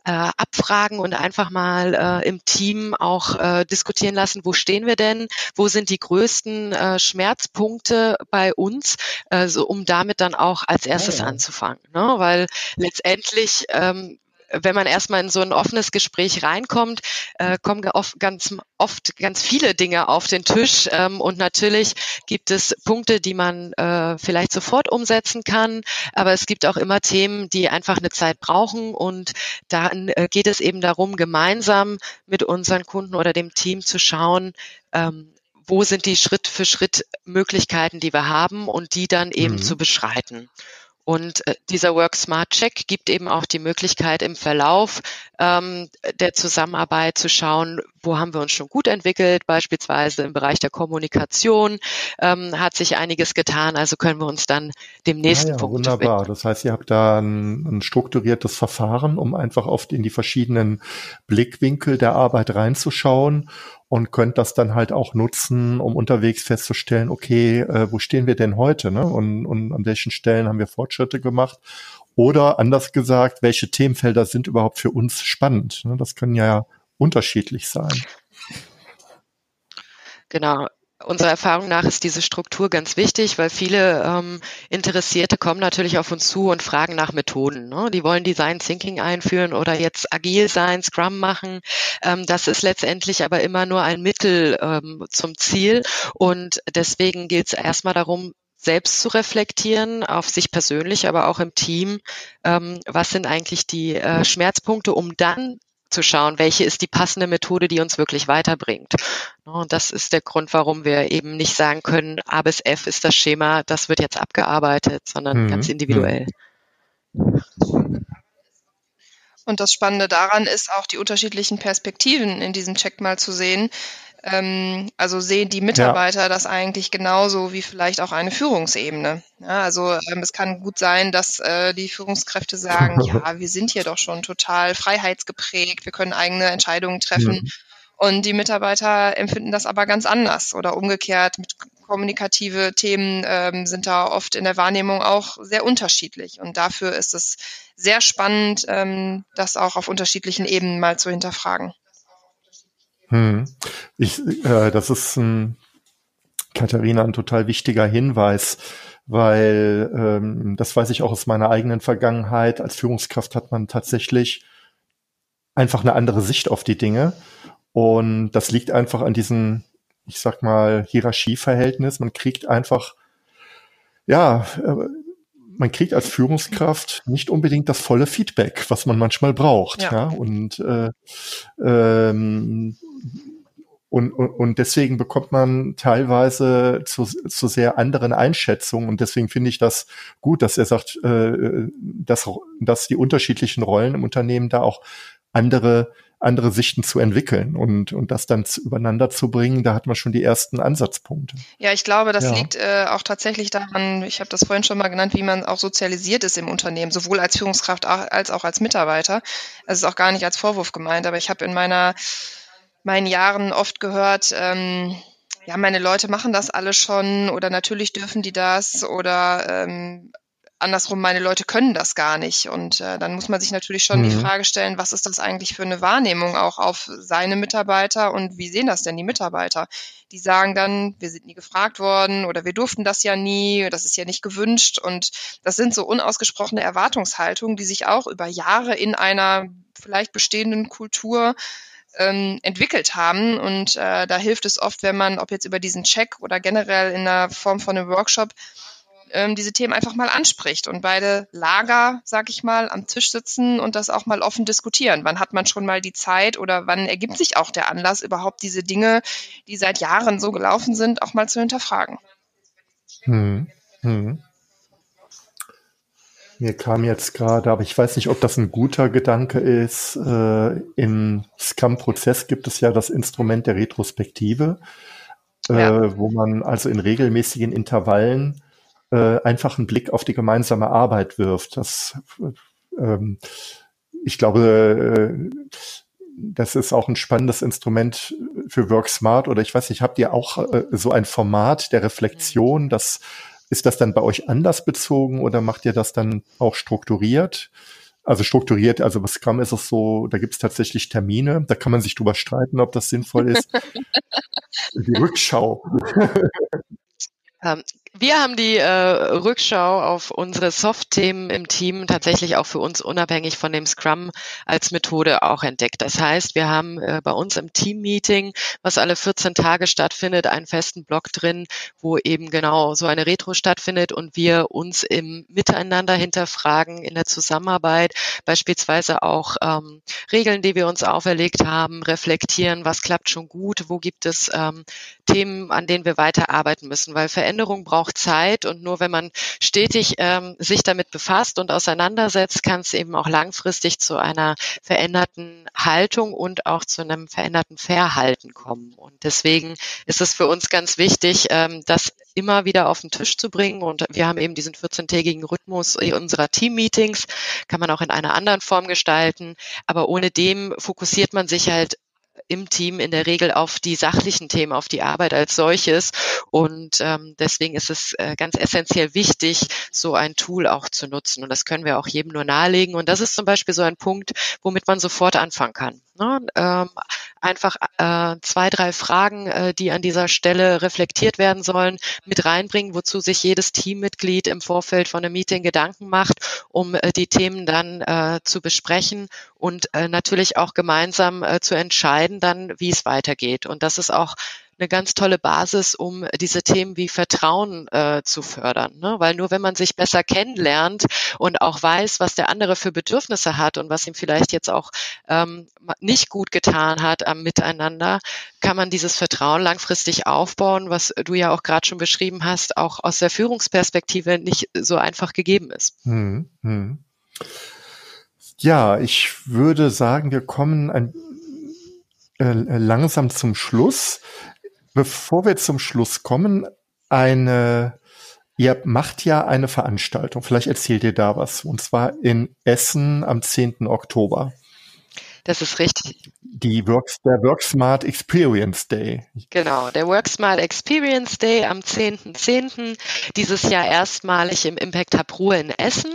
äh, abfragen und einfach mal äh, im Team auch äh, diskutieren lassen, wo stehen wir denn, wo sind die größten äh, Schmerzpunkte bei uns, äh, so, um damit dann auch als erstes ja, ja. anzufangen. Ne? Weil letztendlich ähm, wenn man erstmal in so ein offenes Gespräch reinkommt, äh, kommen oft ganz oft ganz viele Dinge auf den Tisch. Ähm, und natürlich gibt es Punkte, die man äh, vielleicht sofort umsetzen kann, aber es gibt auch immer Themen, die einfach eine Zeit brauchen. Und dann äh, geht es eben darum, gemeinsam mit unseren Kunden oder dem Team zu schauen, ähm, wo sind die Schritt für Schritt Möglichkeiten, die wir haben und die dann eben mhm. zu beschreiten. Und äh, dieser Work Smart Check gibt eben auch die Möglichkeit im Verlauf ähm, der Zusammenarbeit zu schauen, wo haben wir uns schon gut entwickelt, beispielsweise im Bereich der Kommunikation ähm, hat sich einiges getan, also können wir uns dann dem nächsten ja, ja, Punkt Wunderbar, widmen. das heißt, ihr habt da ein, ein strukturiertes Verfahren, um einfach oft in die verschiedenen Blickwinkel der Arbeit reinzuschauen und könnt das dann halt auch nutzen, um unterwegs festzustellen, okay, äh, wo stehen wir denn heute ne? und, und an welchen Stellen haben wir Fortschritte gemacht oder anders gesagt, welche Themenfelder sind überhaupt für uns spannend. Ne? Das können ja unterschiedlich sein. Genau unserer Erfahrung nach ist diese Struktur ganz wichtig, weil viele ähm, Interessierte kommen natürlich auf uns zu und fragen nach Methoden. Ne? Die wollen Design Thinking einführen oder jetzt agil sein, Scrum machen. Ähm, das ist letztendlich aber immer nur ein Mittel ähm, zum Ziel. Und deswegen gilt es erstmal darum, selbst zu reflektieren, auf sich persönlich, aber auch im Team. Ähm, was sind eigentlich die äh, Schmerzpunkte, um dann zu schauen, welche ist die passende Methode, die uns wirklich weiterbringt. Und das ist der Grund, warum wir eben nicht sagen können, A bis F ist das Schema, das wird jetzt abgearbeitet, sondern mhm. ganz individuell. Und das Spannende daran ist auch die unterschiedlichen Perspektiven in diesem Check mal zu sehen. Ähm, also sehen die Mitarbeiter ja. das eigentlich genauso wie vielleicht auch eine Führungsebene. Ja, also ähm, es kann gut sein, dass äh, die Führungskräfte sagen, ja, wir sind hier doch schon total freiheitsgeprägt, wir können eigene Entscheidungen treffen. Mhm. Und die Mitarbeiter empfinden das aber ganz anders oder umgekehrt. Mit kommunikative Themen ähm, sind da oft in der Wahrnehmung auch sehr unterschiedlich. Und dafür ist es sehr spannend, ähm, das auch auf unterschiedlichen Ebenen mal zu hinterfragen. Hm. Ich, äh, das ist ein, Katharina ein total wichtiger Hinweis, weil ähm, das weiß ich auch aus meiner eigenen Vergangenheit. Als Führungskraft hat man tatsächlich einfach eine andere Sicht auf die Dinge. Und das liegt einfach an diesem, ich sag mal, Hierarchieverhältnis. Man kriegt einfach, ja, äh, man kriegt als Führungskraft nicht unbedingt das volle Feedback, was man manchmal braucht. Ja. ja? Und äh, ähm, und, und, und deswegen bekommt man teilweise zu, zu sehr anderen Einschätzungen. Und deswegen finde ich das gut, dass er sagt, äh, dass, dass die unterschiedlichen Rollen im Unternehmen da auch andere andere Sichten zu entwickeln und, und das dann zu, übereinander zu bringen, da hat man schon die ersten Ansatzpunkte. Ja, ich glaube, das ja. liegt äh, auch tatsächlich daran, ich habe das vorhin schon mal genannt, wie man auch sozialisiert ist im Unternehmen, sowohl als Führungskraft als auch als Mitarbeiter. Es ist auch gar nicht als Vorwurf gemeint, aber ich habe in meiner meinen Jahren oft gehört, ähm, ja, meine Leute machen das alle schon oder natürlich dürfen die das oder ähm, andersrum, meine Leute können das gar nicht. Und äh, dann muss man sich natürlich schon mhm. die Frage stellen, was ist das eigentlich für eine Wahrnehmung auch auf seine Mitarbeiter und wie sehen das denn die Mitarbeiter? Die sagen dann, wir sind nie gefragt worden oder wir durften das ja nie, das ist ja nicht gewünscht. Und das sind so unausgesprochene Erwartungshaltungen, die sich auch über Jahre in einer vielleicht bestehenden Kultur ähm, entwickelt haben. Und äh, da hilft es oft, wenn man, ob jetzt über diesen Check oder generell in der Form von einem Workshop, ähm, diese Themen einfach mal anspricht und beide Lager, sag ich mal, am Tisch sitzen und das auch mal offen diskutieren. Wann hat man schon mal die Zeit oder wann ergibt sich auch der Anlass, überhaupt diese Dinge, die seit Jahren so gelaufen sind, auch mal zu hinterfragen? Hm. Hm. Mir kam jetzt gerade, aber ich weiß nicht, ob das ein guter Gedanke ist. Äh, Im Scrum-Prozess gibt es ja das Instrument der Retrospektive, äh, ja. wo man also in regelmäßigen Intervallen äh, einfach einen Blick auf die gemeinsame Arbeit wirft. Das, ähm, ich glaube, äh, das ist auch ein spannendes Instrument für WorkSmart oder ich weiß nicht, habt ihr auch äh, so ein Format der Reflexion, das ist das dann bei euch anders bezogen oder macht ihr das dann auch strukturiert? Also strukturiert, also bei Scrum ist es so, da gibt es tatsächlich Termine, da kann man sich drüber streiten, ob das sinnvoll ist. Die Rückschau. Ähm, Wir haben die äh, Rückschau auf unsere Soft-Themen im Team tatsächlich auch für uns unabhängig von dem Scrum als Methode auch entdeckt. Das heißt, wir haben äh, bei uns im Team-Meeting, was alle 14 Tage stattfindet, einen festen Block drin, wo eben genau so eine Retro stattfindet und wir uns im Miteinander hinterfragen, in der Zusammenarbeit, beispielsweise auch ähm, Regeln, die wir uns auferlegt haben, reflektieren, was klappt schon gut, wo gibt es ähm, Themen, an denen wir weiterarbeiten müssen, weil Veränderung braucht braucht Zeit und nur wenn man stetig ähm, sich damit befasst und auseinandersetzt, kann es eben auch langfristig zu einer veränderten Haltung und auch zu einem veränderten Verhalten kommen. Und deswegen ist es für uns ganz wichtig, ähm, das immer wieder auf den Tisch zu bringen. Und wir haben eben diesen 14-tägigen Rhythmus unserer Team-Meetings, kann man auch in einer anderen Form gestalten. Aber ohne dem fokussiert man sich halt im Team in der Regel auf die sachlichen Themen, auf die Arbeit als solches. Und ähm, deswegen ist es äh, ganz essentiell wichtig, so ein Tool auch zu nutzen. Und das können wir auch jedem nur nahelegen. Und das ist zum Beispiel so ein Punkt, womit man sofort anfangen kann. Ne? Ähm, einfach äh, zwei, drei Fragen, äh, die an dieser Stelle reflektiert werden sollen, mit reinbringen, wozu sich jedes Teammitglied im Vorfeld von einem Meeting Gedanken macht, um äh, die Themen dann äh, zu besprechen und äh, natürlich auch gemeinsam äh, zu entscheiden dann, wie es weitergeht. Und das ist auch eine ganz tolle Basis, um diese Themen wie Vertrauen äh, zu fördern. Ne? Weil nur wenn man sich besser kennenlernt und auch weiß, was der andere für Bedürfnisse hat und was ihm vielleicht jetzt auch ähm, nicht gut getan hat am Miteinander, kann man dieses Vertrauen langfristig aufbauen, was du ja auch gerade schon beschrieben hast, auch aus der Führungsperspektive nicht so einfach gegeben ist. Hm, hm. Ja, ich würde sagen, wir kommen ein, äh, langsam zum Schluss. Bevor wir zum Schluss kommen, eine, ihr macht ja eine Veranstaltung, vielleicht erzählt ihr da was, und zwar in Essen am 10. Oktober. Das ist richtig. Die Works, der WorkSmart Experience Day. Genau, der WorkSmart Experience Day am 10.10. .10. Dieses Jahr erstmalig im Impact Hub Ruhe in Essen.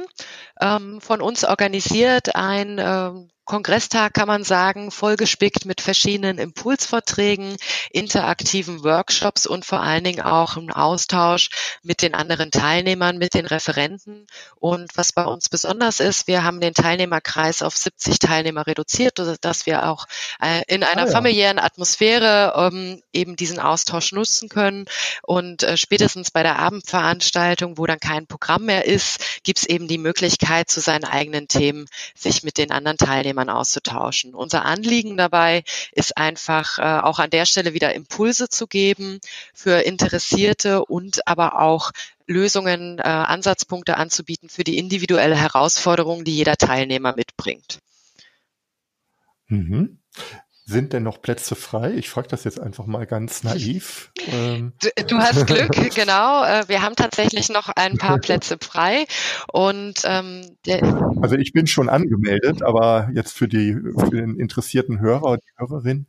Ähm, von uns organisiert ein ähm, Kongresstag kann man sagen, vollgespickt mit verschiedenen Impulsvorträgen, interaktiven Workshops und vor allen Dingen auch im Austausch mit den anderen Teilnehmern, mit den Referenten. Und was bei uns besonders ist, wir haben den Teilnehmerkreis auf 70 Teilnehmer reduziert, dass wir auch äh, in einer ah, ja. familiären Atmosphäre ähm, eben diesen Austausch nutzen können. Und äh, spätestens bei der Abendveranstaltung, wo dann kein Programm mehr ist, gibt es eben die Möglichkeit, zu seinen eigenen Themen sich mit den anderen Teilnehmern auszutauschen. Unser Anliegen dabei ist einfach äh, auch an der Stelle wieder Impulse zu geben für Interessierte und aber auch Lösungen, äh, Ansatzpunkte anzubieten für die individuelle Herausforderung, die jeder Teilnehmer mitbringt. Mhm. Sind denn noch Plätze frei? Ich frage das jetzt einfach mal ganz naiv. Ähm. Du, du, hast Glück, genau. Äh, wir haben tatsächlich noch ein paar Plätze frei. Und ähm, also ich bin schon angemeldet, aber jetzt für die für den interessierten Hörer und die Hörerin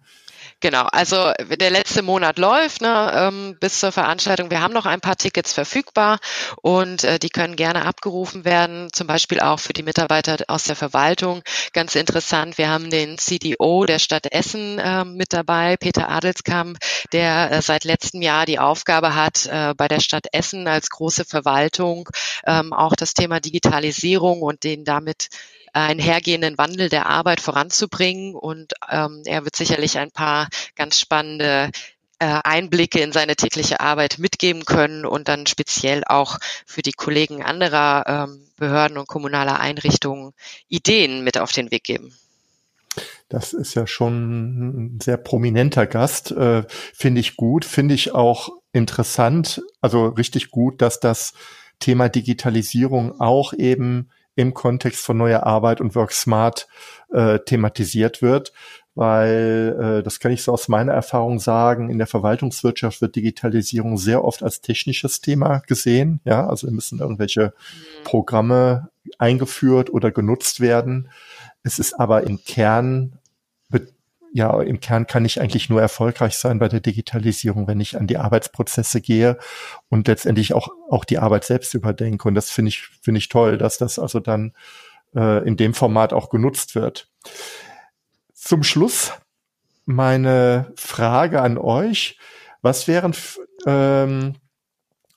Genau, also der letzte Monat läuft ne, ähm, bis zur Veranstaltung. Wir haben noch ein paar Tickets verfügbar und äh, die können gerne abgerufen werden, zum Beispiel auch für die Mitarbeiter aus der Verwaltung. Ganz interessant, wir haben den CDO der Stadt Essen äh, mit dabei, Peter Adelskamp, der äh, seit letztem Jahr die Aufgabe hat, äh, bei der Stadt Essen als große Verwaltung ähm, auch das Thema Digitalisierung und den damit einhergehenden Wandel der Arbeit voranzubringen. Und ähm, er wird sicherlich ein paar ganz spannende äh, Einblicke in seine tägliche Arbeit mitgeben können und dann speziell auch für die Kollegen anderer ähm, Behörden und kommunaler Einrichtungen Ideen mit auf den Weg geben. Das ist ja schon ein sehr prominenter Gast, äh, finde ich gut, finde ich auch interessant, also richtig gut, dass das Thema Digitalisierung auch eben im Kontext von neuer Arbeit und Work Smart äh, thematisiert wird, weil äh, das kann ich so aus meiner Erfahrung sagen, in der Verwaltungswirtschaft wird Digitalisierung sehr oft als technisches Thema gesehen. Ja, also müssen irgendwelche. Programme eingeführt oder genutzt werden. Es ist aber im Kern ja, im Kern kann ich eigentlich nur erfolgreich sein bei der Digitalisierung, wenn ich an die Arbeitsprozesse gehe und letztendlich auch, auch die Arbeit selbst überdenke. Und das finde ich, finde ich toll, dass das also dann äh, in dem Format auch genutzt wird. Zum Schluss meine Frage an euch. Was wären ähm,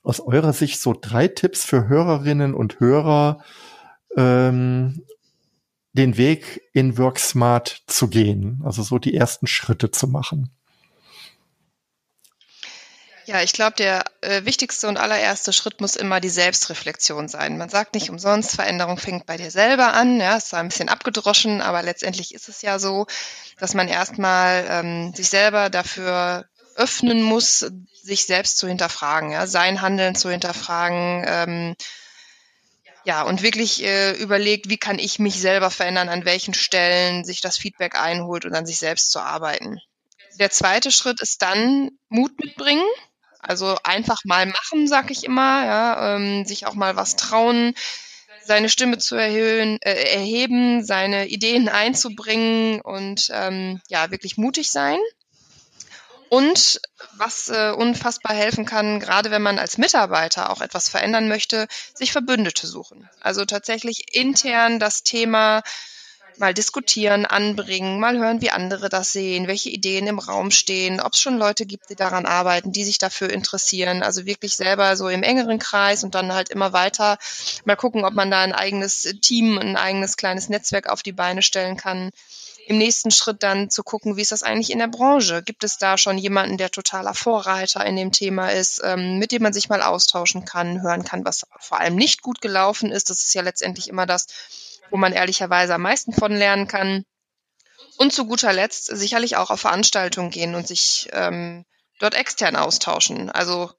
aus eurer Sicht so drei Tipps für Hörerinnen und Hörer, ähm, den Weg in WorkSmart zu gehen, also so die ersten Schritte zu machen? Ja, ich glaube, der äh, wichtigste und allererste Schritt muss immer die Selbstreflexion sein. Man sagt nicht umsonst, Veränderung fängt bei dir selber an. Ja, ist zwar ein bisschen abgedroschen, aber letztendlich ist es ja so, dass man erstmal ähm, sich selber dafür öffnen muss, sich selbst zu hinterfragen, ja, sein Handeln zu hinterfragen, ähm, ja, und wirklich äh, überlegt, wie kann ich mich selber verändern, an welchen Stellen sich das Feedback einholt und an sich selbst zu arbeiten. Der zweite Schritt ist dann Mut mitbringen. Also einfach mal machen, sag ich immer, ja, ähm, sich auch mal was trauen, seine Stimme zu erhöhen, äh, erheben, seine Ideen einzubringen und ähm, ja, wirklich mutig sein. Und was äh, unfassbar helfen kann, gerade wenn man als Mitarbeiter auch etwas verändern möchte, sich Verbündete suchen. Also tatsächlich intern das Thema mal diskutieren, anbringen, mal hören, wie andere das sehen, welche Ideen im Raum stehen, ob es schon Leute gibt, die daran arbeiten, die sich dafür interessieren. Also wirklich selber so im engeren Kreis und dann halt immer weiter mal gucken, ob man da ein eigenes Team, ein eigenes kleines Netzwerk auf die Beine stellen kann im nächsten Schritt dann zu gucken, wie ist das eigentlich in der Branche? Gibt es da schon jemanden, der totaler Vorreiter in dem Thema ist, ähm, mit dem man sich mal austauschen kann, hören kann, was vor allem nicht gut gelaufen ist? Das ist ja letztendlich immer das, wo man ehrlicherweise am meisten von lernen kann. Und zu guter Letzt sicherlich auch auf Veranstaltungen gehen und sich ähm, dort extern austauschen. Also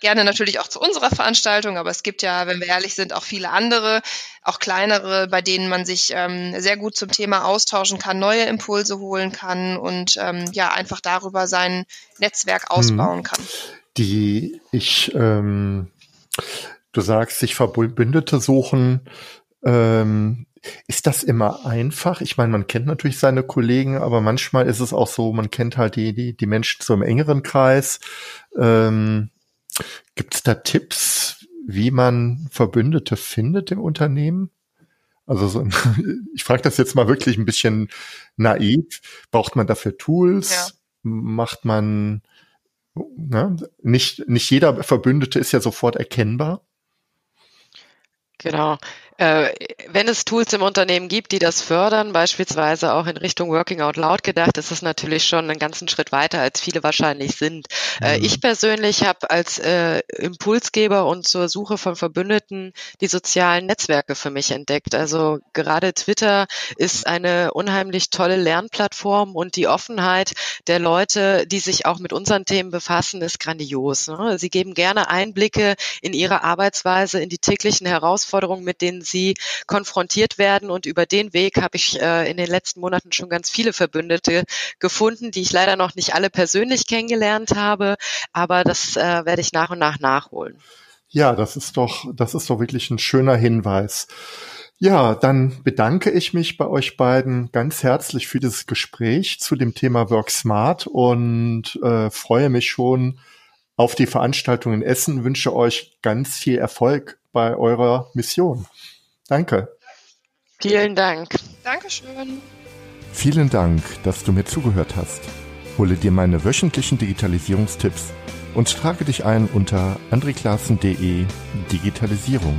gerne natürlich auch zu unserer Veranstaltung, aber es gibt ja, wenn wir ehrlich sind, auch viele andere, auch kleinere, bei denen man sich ähm, sehr gut zum Thema austauschen kann, neue Impulse holen kann und ähm, ja, einfach darüber sein Netzwerk hm. ausbauen kann. Die ich, ähm, du sagst, sich Verbündete suchen, ähm, ist das immer einfach? Ich meine, man kennt natürlich seine Kollegen, aber manchmal ist es auch so, man kennt halt die, die, die Menschen so im engeren Kreis. Ähm, Gibt es da Tipps, wie man Verbündete findet im Unternehmen? Also so, ich frage das jetzt mal wirklich ein bisschen naiv. Braucht man dafür Tools? Ja. Macht man ne? nicht nicht jeder Verbündete ist ja sofort erkennbar. Genau. Äh, wenn es Tools im Unternehmen gibt, die das fördern, beispielsweise auch in Richtung Working Out Loud gedacht, ist es natürlich schon einen ganzen Schritt weiter, als viele wahrscheinlich sind. Äh, mhm. ich persönlich habe als äh, Impulsgeber und zur Suche von Verbündeten die sozialen Netzwerke für mich entdeckt. Also gerade Twitter ist eine unheimlich tolle Lernplattform und die Offenheit der Leute, die sich auch mit unseren Themen befassen, ist grandios. Ne? Sie geben gerne Einblicke in ihre Arbeitsweise, in die täglichen Herausforderungen, mit denen sie konfrontiert werden. Und über den Weg habe ich äh, in den letzten Monaten schon ganz viele Verbündete gefunden, die ich leider noch nicht alle persönlich kennengelernt habe. Aber das äh, werde ich nach und nach nachholen. Ja, das ist doch, das ist doch wirklich ein schöner Hinweis. Ja, dann bedanke ich mich bei euch beiden ganz herzlich für dieses Gespräch zu dem Thema Work Smart und äh, freue mich schon auf die Veranstaltung in Essen, wünsche euch ganz viel Erfolg bei eurer Mission. Danke. Vielen Dank. Dankeschön. Vielen Dank, dass du mir zugehört hast. Hole dir meine wöchentlichen Digitalisierungstipps und trage dich ein unter andreklassen.de Digitalisierung.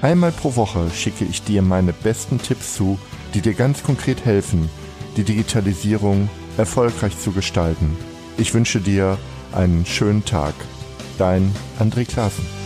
Einmal pro Woche schicke ich dir meine besten Tipps zu, die dir ganz konkret helfen, die Digitalisierung erfolgreich zu gestalten. Ich wünsche dir einen schönen Tag. Dein André Klaassen.